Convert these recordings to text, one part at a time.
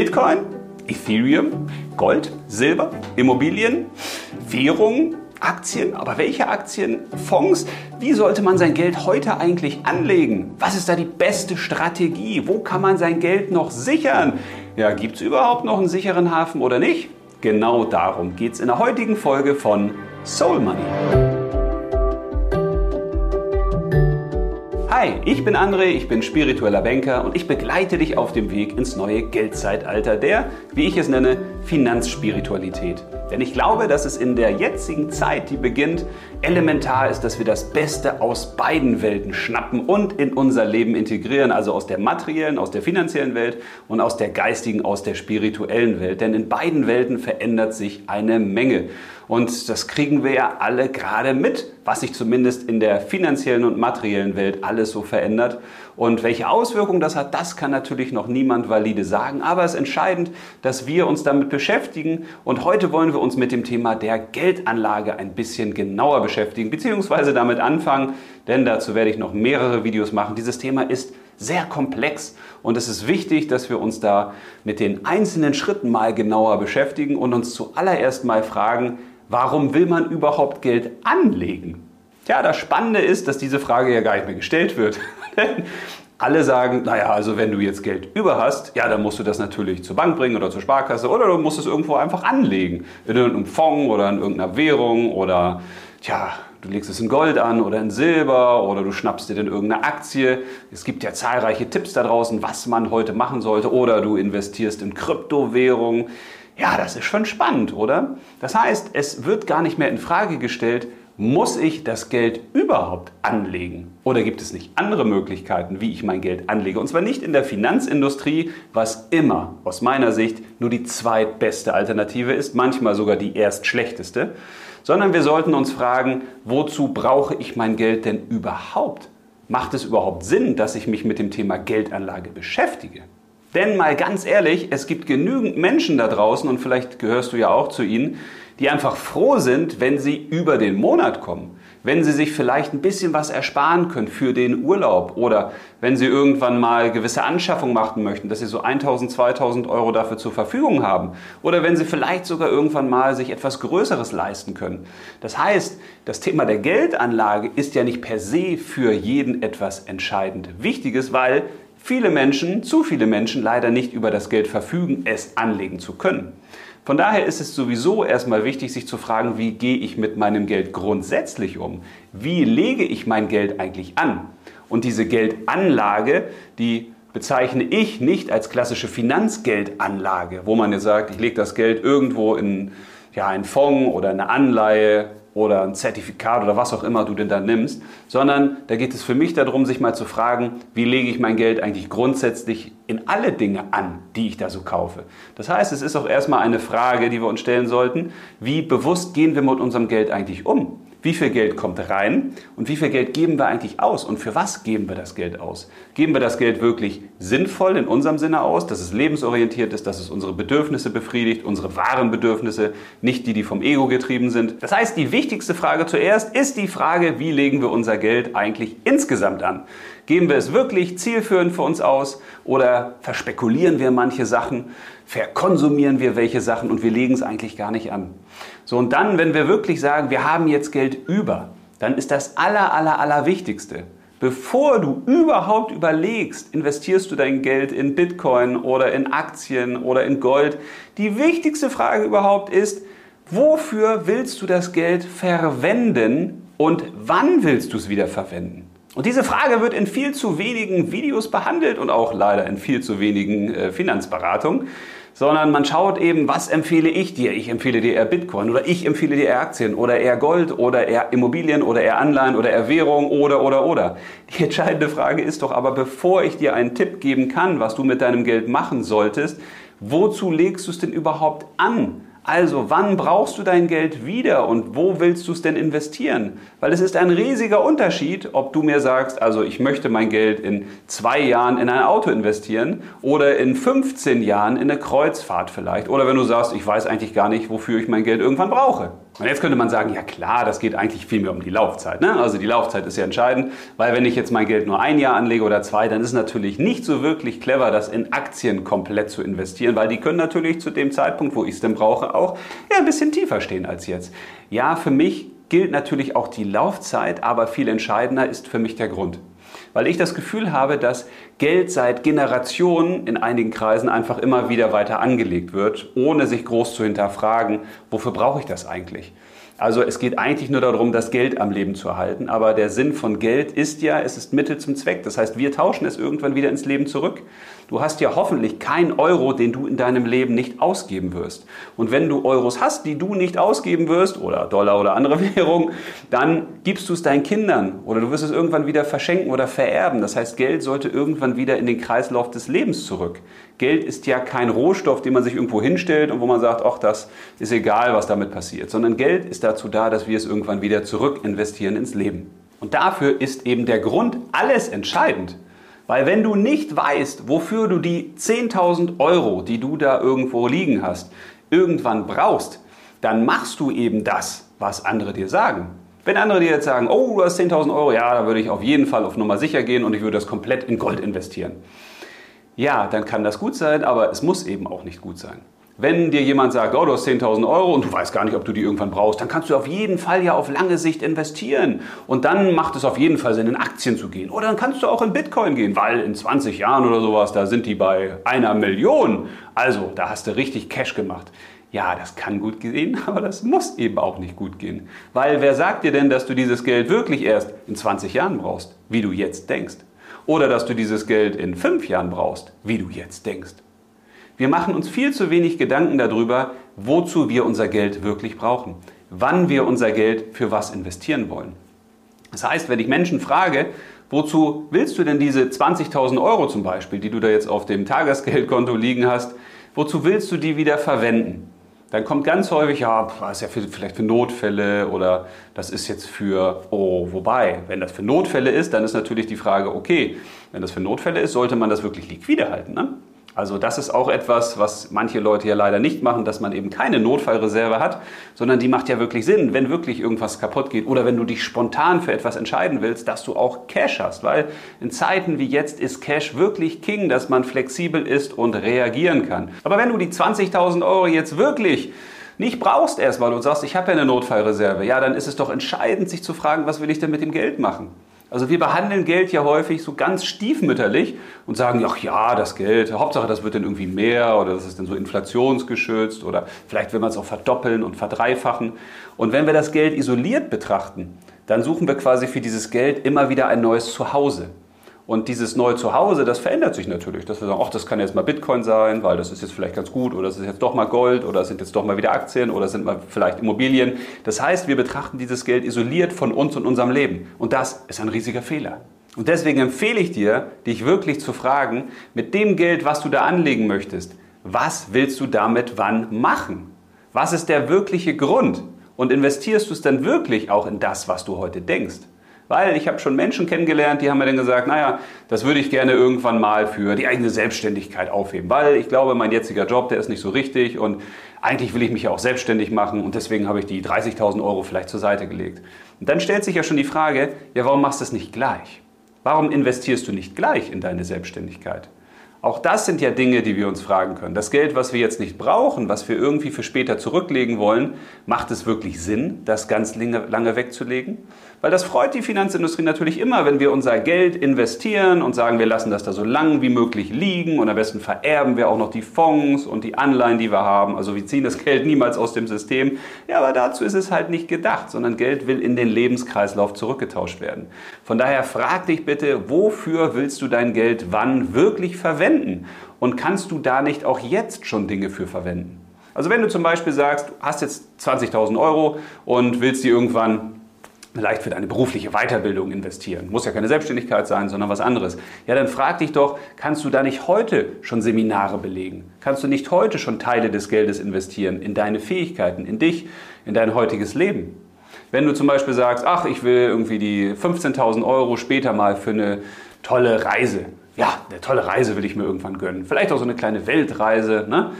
Bitcoin, Ethereum, Gold, Silber, Immobilien, Währungen, Aktien. Aber welche Aktien? Fonds? Wie sollte man sein Geld heute eigentlich anlegen? Was ist da die beste Strategie? Wo kann man sein Geld noch sichern? Ja, gibt es überhaupt noch einen sicheren Hafen oder nicht? Genau darum geht es in der heutigen Folge von Soul Money. Hi, ich bin André, ich bin spiritueller Banker und ich begleite dich auf dem Weg ins neue Geldzeitalter der, wie ich es nenne, Finanzspiritualität. Denn ich glaube, dass es in der jetzigen Zeit, die beginnt, elementar ist, dass wir das Beste aus beiden Welten schnappen und in unser Leben integrieren, also aus der materiellen, aus der finanziellen Welt und aus der geistigen, aus der spirituellen Welt. Denn in beiden Welten verändert sich eine Menge. Und das kriegen wir ja alle gerade mit, was sich zumindest in der finanziellen und materiellen Welt alles so verändert. Und welche Auswirkungen das hat, das kann natürlich noch niemand valide sagen. Aber es ist entscheidend, dass wir uns damit beschäftigen. Und heute wollen wir uns mit dem Thema der Geldanlage ein bisschen genauer beschäftigen, beziehungsweise damit anfangen, denn dazu werde ich noch mehrere Videos machen. Dieses Thema ist sehr komplex und es ist wichtig, dass wir uns da mit den einzelnen Schritten mal genauer beschäftigen und uns zuallererst mal fragen, Warum will man überhaupt Geld anlegen? Tja, das Spannende ist, dass diese Frage ja gar nicht mehr gestellt wird. Alle sagen, naja, also wenn du jetzt Geld über hast, ja, dann musst du das natürlich zur Bank bringen oder zur Sparkasse oder du musst es irgendwo einfach anlegen. In irgendeinem Fonds oder in irgendeiner Währung oder, tja, du legst es in Gold an oder in Silber oder du schnappst dir dann irgendeine Aktie. Es gibt ja zahlreiche Tipps da draußen, was man heute machen sollte oder du investierst in Kryptowährungen. Ja, das ist schon spannend, oder? Das heißt, es wird gar nicht mehr in Frage gestellt, muss ich das Geld überhaupt anlegen? Oder gibt es nicht andere Möglichkeiten, wie ich mein Geld anlege? Und zwar nicht in der Finanzindustrie, was immer aus meiner Sicht nur die zweitbeste Alternative ist, manchmal sogar die erst schlechteste, sondern wir sollten uns fragen, wozu brauche ich mein Geld denn überhaupt? Macht es überhaupt Sinn, dass ich mich mit dem Thema Geldanlage beschäftige? Denn mal ganz ehrlich, es gibt genügend Menschen da draußen, und vielleicht gehörst du ja auch zu ihnen, die einfach froh sind, wenn sie über den Monat kommen. Wenn sie sich vielleicht ein bisschen was ersparen können für den Urlaub oder wenn sie irgendwann mal gewisse Anschaffungen machen möchten, dass sie so 1000, 2000 Euro dafür zur Verfügung haben. Oder wenn sie vielleicht sogar irgendwann mal sich etwas Größeres leisten können. Das heißt, das Thema der Geldanlage ist ja nicht per se für jeden etwas entscheidend Wichtiges, weil viele Menschen, zu viele Menschen leider nicht über das Geld verfügen, es anlegen zu können. Von daher ist es sowieso erstmal wichtig, sich zu fragen, wie gehe ich mit meinem Geld grundsätzlich um? Wie lege ich mein Geld eigentlich an? Und diese Geldanlage, die bezeichne ich nicht als klassische Finanzgeldanlage, wo man jetzt sagt, ich lege das Geld irgendwo in ja, einen Fonds oder eine Anleihe oder ein Zertifikat oder was auch immer du denn da nimmst, sondern da geht es für mich darum, sich mal zu fragen, wie lege ich mein Geld eigentlich grundsätzlich in alle Dinge an, die ich da so kaufe. Das heißt, es ist auch erstmal eine Frage, die wir uns stellen sollten, wie bewusst gehen wir mit unserem Geld eigentlich um? Wie viel Geld kommt rein und wie viel Geld geben wir eigentlich aus und für was geben wir das Geld aus. Geben wir das Geld wirklich sinnvoll in unserem Sinne aus, dass es lebensorientiert ist, dass es unsere Bedürfnisse befriedigt, unsere wahren Bedürfnisse, nicht die, die vom Ego getrieben sind. Das heißt, die wichtigste Frage zuerst ist die Frage, wie legen wir unser Geld eigentlich insgesamt an? Geben wir es wirklich zielführend für uns aus oder verspekulieren wir manche Sachen, verkonsumieren wir welche Sachen und wir legen es eigentlich gar nicht an? So und dann, wenn wir wirklich sagen, wir haben jetzt Geld über, dann ist das aller aller aller wichtigste. Bevor du überhaupt überlegst, investierst du dein Geld in Bitcoin oder in Aktien oder in Gold, die wichtigste Frage überhaupt ist, wofür willst du das Geld verwenden und wann willst du es wieder verwenden? Und diese Frage wird in viel zu wenigen Videos behandelt und auch leider in viel zu wenigen äh, Finanzberatungen, sondern man schaut eben, was empfehle ich dir? Ich empfehle dir eher Bitcoin oder ich empfehle dir eher Aktien oder eher Gold oder eher Immobilien oder eher Anleihen oder eher Währung oder oder oder. Die entscheidende Frage ist doch aber, bevor ich dir einen Tipp geben kann, was du mit deinem Geld machen solltest, wozu legst du es denn überhaupt an? Also, wann brauchst du dein Geld wieder und wo willst du es denn investieren? Weil es ist ein riesiger Unterschied, ob du mir sagst, also ich möchte mein Geld in zwei Jahren in ein Auto investieren oder in 15 Jahren in eine Kreuzfahrt vielleicht. Oder wenn du sagst, ich weiß eigentlich gar nicht, wofür ich mein Geld irgendwann brauche. Und jetzt könnte man sagen, ja klar, das geht eigentlich viel mehr um die Laufzeit. Ne? Also die Laufzeit ist ja entscheidend, weil wenn ich jetzt mein Geld nur ein Jahr anlege oder zwei, dann ist es natürlich nicht so wirklich clever, das in Aktien komplett zu investieren, weil die können natürlich zu dem Zeitpunkt, wo ich es denn brauche, auch ja, ein bisschen tiefer stehen als jetzt. Ja, für mich gilt natürlich auch die Laufzeit, aber viel entscheidender ist für mich der Grund. Weil ich das Gefühl habe, dass Geld seit Generationen in einigen Kreisen einfach immer wieder weiter angelegt wird, ohne sich groß zu hinterfragen, wofür brauche ich das eigentlich? Also es geht eigentlich nur darum, das Geld am Leben zu erhalten. Aber der Sinn von Geld ist ja, es ist Mittel zum Zweck. Das heißt, wir tauschen es irgendwann wieder ins Leben zurück. Du hast ja hoffentlich keinen Euro, den du in deinem Leben nicht ausgeben wirst. Und wenn du Euros hast, die du nicht ausgeben wirst, oder Dollar oder andere Währung, dann gibst du es deinen Kindern oder du wirst es irgendwann wieder verschenken oder vererben. Das heißt, Geld sollte irgendwann wieder in den Kreislauf des Lebens zurück. Geld ist ja kein Rohstoff, den man sich irgendwo hinstellt und wo man sagt, ach, das ist egal, was damit passiert, sondern Geld ist dazu da, dass wir es irgendwann wieder zurück investieren ins Leben. Und dafür ist eben der Grund alles entscheidend. Weil wenn du nicht weißt, wofür du die 10.000 Euro, die du da irgendwo liegen hast, irgendwann brauchst, dann machst du eben das, was andere dir sagen. Wenn andere dir jetzt sagen, oh, du hast 10.000 Euro, ja, da würde ich auf jeden Fall auf Nummer sicher gehen und ich würde das komplett in Gold investieren. Ja, dann kann das gut sein, aber es muss eben auch nicht gut sein. Wenn dir jemand sagt, oh, du hast 10.000 Euro und du weißt gar nicht, ob du die irgendwann brauchst, dann kannst du auf jeden Fall ja auf lange Sicht investieren. Und dann macht es auf jeden Fall Sinn, in Aktien zu gehen. Oder dann kannst du auch in Bitcoin gehen, weil in 20 Jahren oder sowas, da sind die bei einer Million. Also, da hast du richtig Cash gemacht. Ja, das kann gut gehen, aber das muss eben auch nicht gut gehen. Weil wer sagt dir denn, dass du dieses Geld wirklich erst in 20 Jahren brauchst, wie du jetzt denkst? Oder dass du dieses Geld in fünf Jahren brauchst, wie du jetzt denkst? Wir machen uns viel zu wenig Gedanken darüber, wozu wir unser Geld wirklich brauchen, wann wir unser Geld für was investieren wollen. Das heißt, wenn ich Menschen frage, wozu willst du denn diese 20.000 Euro zum Beispiel, die du da jetzt auf dem Tagesgeldkonto liegen hast, wozu willst du die wieder verwenden? Dann kommt ganz häufig, ja, das ist ja für, vielleicht für Notfälle oder das ist jetzt für, oh, wobei, wenn das für Notfälle ist, dann ist natürlich die Frage, okay, wenn das für Notfälle ist, sollte man das wirklich liquide halten. Ne? Also das ist auch etwas, was manche Leute ja leider nicht machen, dass man eben keine Notfallreserve hat, sondern die macht ja wirklich Sinn, wenn wirklich irgendwas kaputt geht oder wenn du dich spontan für etwas entscheiden willst, dass du auch Cash hast, weil in Zeiten wie jetzt ist Cash wirklich King, dass man flexibel ist und reagieren kann. Aber wenn du die 20.000 Euro jetzt wirklich nicht brauchst erstmal und sagst, ich habe ja eine Notfallreserve, ja, dann ist es doch entscheidend, sich zu fragen, was will ich denn mit dem Geld machen? Also wir behandeln Geld ja häufig so ganz stiefmütterlich und sagen, ach ja, das Geld, Hauptsache das wird dann irgendwie mehr oder das ist dann so inflationsgeschützt oder vielleicht will man es auch verdoppeln und verdreifachen. Und wenn wir das Geld isoliert betrachten, dann suchen wir quasi für dieses Geld immer wieder ein neues Zuhause. Und dieses neue Zuhause, das verändert sich natürlich. Dass wir sagen, ach, das kann jetzt mal Bitcoin sein, weil das ist jetzt vielleicht ganz gut, oder das ist jetzt doch mal Gold, oder sind jetzt doch mal wieder Aktien, oder sind mal vielleicht Immobilien. Das heißt, wir betrachten dieses Geld isoliert von uns und unserem Leben. Und das ist ein riesiger Fehler. Und deswegen empfehle ich dir, dich wirklich zu fragen, mit dem Geld, was du da anlegen möchtest, was willst du damit wann machen? Was ist der wirkliche Grund? Und investierst du es dann wirklich auch in das, was du heute denkst? Weil ich habe schon Menschen kennengelernt, die haben mir dann gesagt, naja, das würde ich gerne irgendwann mal für die eigene Selbstständigkeit aufheben. Weil ich glaube, mein jetziger Job, der ist nicht so richtig und eigentlich will ich mich ja auch selbstständig machen und deswegen habe ich die 30.000 Euro vielleicht zur Seite gelegt. Und dann stellt sich ja schon die Frage, ja, warum machst du es nicht gleich? Warum investierst du nicht gleich in deine Selbstständigkeit? Auch das sind ja Dinge, die wir uns fragen können. Das Geld, was wir jetzt nicht brauchen, was wir irgendwie für später zurücklegen wollen, macht es wirklich Sinn, das ganz lange wegzulegen? Weil das freut die Finanzindustrie natürlich immer, wenn wir unser Geld investieren und sagen, wir lassen das da so lang wie möglich liegen und am besten vererben wir auch noch die Fonds und die Anleihen, die wir haben. Also wir ziehen das Geld niemals aus dem System. Ja, aber dazu ist es halt nicht gedacht, sondern Geld will in den Lebenskreislauf zurückgetauscht werden. Von daher frag dich bitte, wofür willst du dein Geld wann wirklich verwenden? Und kannst du da nicht auch jetzt schon Dinge für verwenden? Also wenn du zum Beispiel sagst, du hast jetzt 20.000 Euro und willst die irgendwann vielleicht für deine berufliche Weiterbildung investieren. Muss ja keine Selbstständigkeit sein, sondern was anderes. Ja, dann frag dich doch, kannst du da nicht heute schon Seminare belegen? Kannst du nicht heute schon Teile des Geldes investieren in deine Fähigkeiten, in dich, in dein heutiges Leben? Wenn du zum Beispiel sagst, ach, ich will irgendwie die 15.000 Euro später mal für eine tolle Reise. Ja, eine tolle Reise will ich mir irgendwann gönnen. Vielleicht auch so eine kleine Weltreise. Ne?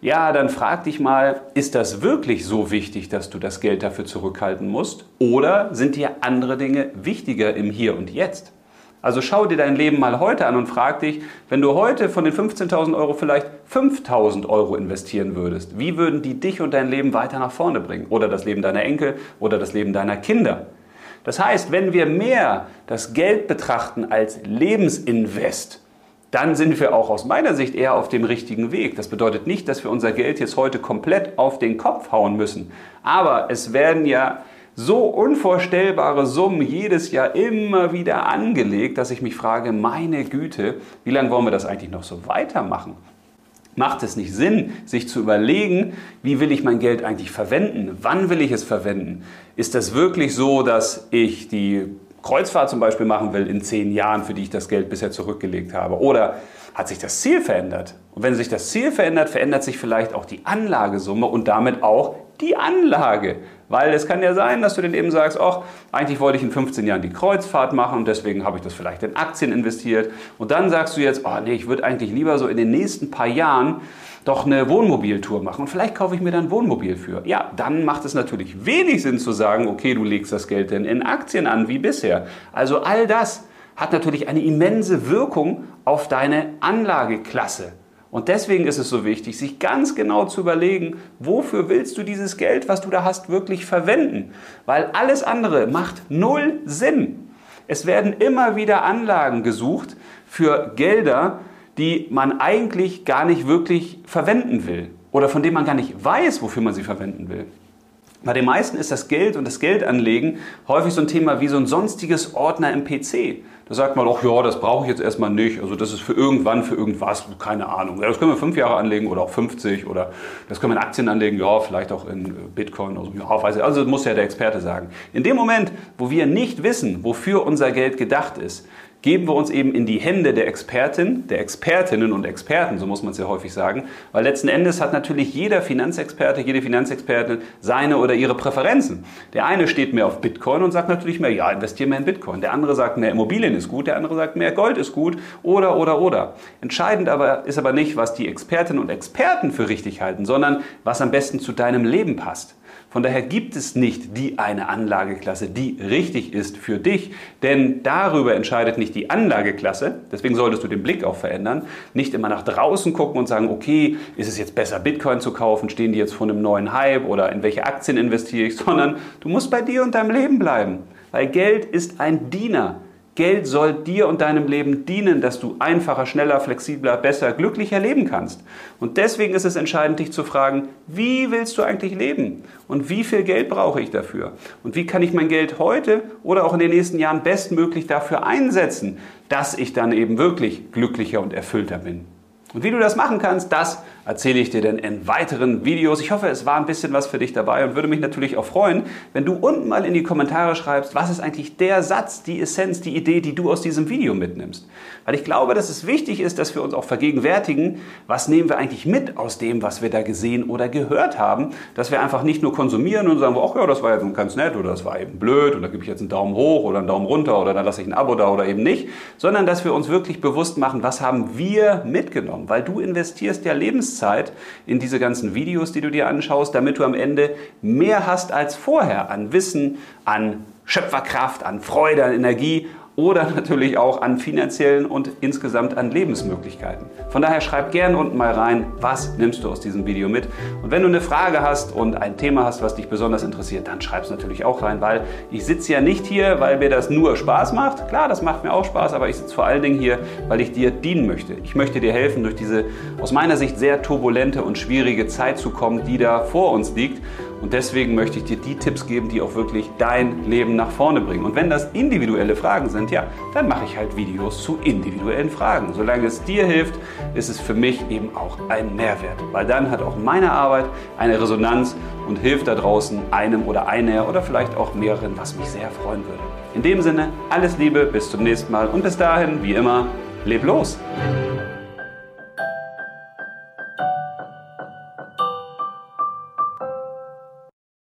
ja, dann frag dich mal, ist das wirklich so wichtig, dass du das Geld dafür zurückhalten musst? Oder sind dir andere Dinge wichtiger im Hier und Jetzt? Also schau dir dein Leben mal heute an und frag dich, wenn du heute von den 15.000 Euro vielleicht 5.000 Euro investieren würdest, wie würden die dich und dein Leben weiter nach vorne bringen? Oder das Leben deiner Enkel oder das Leben deiner Kinder? Das heißt, wenn wir mehr das Geld betrachten als Lebensinvest, dann sind wir auch aus meiner Sicht eher auf dem richtigen Weg. Das bedeutet nicht, dass wir unser Geld jetzt heute komplett auf den Kopf hauen müssen. Aber es werden ja so unvorstellbare Summen jedes Jahr immer wieder angelegt, dass ich mich frage, meine Güte, wie lange wollen wir das eigentlich noch so weitermachen? Macht es nicht Sinn, sich zu überlegen, wie will ich mein Geld eigentlich verwenden? Wann will ich es verwenden? Ist das wirklich so, dass ich die Kreuzfahrt zum Beispiel machen will in zehn Jahren, für die ich das Geld bisher zurückgelegt habe? Oder hat sich das Ziel verändert? Und wenn sich das Ziel verändert, verändert sich vielleicht auch die Anlagesumme und damit auch die Anlage. Weil es kann ja sein, dass du dann eben sagst, ach, eigentlich wollte ich in 15 Jahren die Kreuzfahrt machen und deswegen habe ich das vielleicht in Aktien investiert. Und dann sagst du jetzt, oh nee, ich würde eigentlich lieber so in den nächsten paar Jahren doch eine Wohnmobiltour machen und vielleicht kaufe ich mir dann ein Wohnmobil für. Ja, dann macht es natürlich wenig Sinn zu sagen, okay, du legst das Geld denn in Aktien an wie bisher. Also all das hat natürlich eine immense Wirkung auf deine Anlageklasse. Und deswegen ist es so wichtig, sich ganz genau zu überlegen, wofür willst du dieses Geld, was du da hast, wirklich verwenden? Weil alles andere macht null Sinn. Es werden immer wieder Anlagen gesucht für Gelder, die man eigentlich gar nicht wirklich verwenden will oder von denen man gar nicht weiß, wofür man sie verwenden will. Bei den meisten ist das Geld und das Geldanlegen häufig so ein Thema wie so ein sonstiges Ordner im PC. Da sagt man auch, ja, das brauche ich jetzt erstmal nicht. Also das ist für irgendwann, für irgendwas, keine Ahnung. Das können wir fünf Jahre anlegen oder auch 50 oder das können wir in Aktien anlegen, ja, vielleicht auch in Bitcoin. Also, ja, weiß ich. also das muss ja der Experte sagen. In dem Moment, wo wir nicht wissen, wofür unser Geld gedacht ist, geben wir uns eben in die Hände der Expertin, der Expertinnen und Experten, so muss man es ja häufig sagen, weil letzten Endes hat natürlich jeder Finanzexperte, jede Finanzexpertin seine oder ihre Präferenzen. Der eine steht mehr auf Bitcoin und sagt natürlich mehr, ja, investiere mehr in Bitcoin. Der andere sagt mehr Immobilien ist gut, der andere sagt mehr Gold ist gut oder oder oder. Entscheidend aber ist aber nicht, was die Expertinnen und Experten für richtig halten, sondern was am besten zu deinem Leben passt. Von daher gibt es nicht die eine Anlageklasse, die richtig ist für dich, denn darüber entscheidet nicht die Anlageklasse, deswegen solltest du den Blick auch verändern, nicht immer nach draußen gucken und sagen, okay, ist es jetzt besser Bitcoin zu kaufen, stehen die jetzt vor einem neuen Hype oder in welche Aktien investiere ich, sondern du musst bei dir und deinem Leben bleiben, weil Geld ist ein Diener. Geld soll dir und deinem Leben dienen, dass du einfacher, schneller, flexibler, besser, glücklicher leben kannst. Und deswegen ist es entscheidend, dich zu fragen, wie willst du eigentlich leben? Und wie viel Geld brauche ich dafür? Und wie kann ich mein Geld heute oder auch in den nächsten Jahren bestmöglich dafür einsetzen, dass ich dann eben wirklich glücklicher und erfüllter bin? Und wie du das machen kannst, das erzähle ich dir dann in weiteren Videos. Ich hoffe, es war ein bisschen was für dich dabei und würde mich natürlich auch freuen, wenn du unten mal in die Kommentare schreibst, was ist eigentlich der Satz, die Essenz, die Idee, die du aus diesem Video mitnimmst. Weil ich glaube, dass es wichtig ist, dass wir uns auch vergegenwärtigen, was nehmen wir eigentlich mit aus dem, was wir da gesehen oder gehört haben, dass wir einfach nicht nur konsumieren und sagen, ach ja, das war jetzt ganz nett oder das war eben blöd oder gebe ich jetzt einen Daumen hoch oder einen Daumen runter oder dann lasse ich ein Abo da oder eben nicht, sondern dass wir uns wirklich bewusst machen, was haben wir mitgenommen, weil du investierst ja Lebenszeit Lebenszeit in diese ganzen Videos, die du dir anschaust, damit du am Ende mehr hast als vorher an Wissen, an Schöpferkraft, an Freude, an Energie oder natürlich auch an finanziellen und insgesamt an Lebensmöglichkeiten. Von daher schreib gerne unten mal rein, was nimmst du aus diesem Video mit. Und wenn du eine Frage hast und ein Thema hast, was dich besonders interessiert, dann schreib es natürlich auch rein, weil ich sitze ja nicht hier, weil mir das nur Spaß macht. Klar, das macht mir auch Spaß, aber ich sitze vor allen Dingen hier, weil ich dir dienen möchte. Ich möchte dir helfen, durch diese aus meiner Sicht sehr turbulente und schwierige Zeit zu kommen, die da vor uns liegt. Und deswegen möchte ich dir die Tipps geben, die auch wirklich dein Leben nach vorne bringen. Und wenn das individuelle Fragen sind, ja, dann mache ich halt Videos zu individuellen Fragen. Solange es dir hilft, ist es für mich eben auch ein Mehrwert. Weil dann hat auch meine Arbeit eine Resonanz und hilft da draußen einem oder einer oder vielleicht auch mehreren, was mich sehr freuen würde. In dem Sinne, alles Liebe, bis zum nächsten Mal und bis dahin, wie immer, leb los!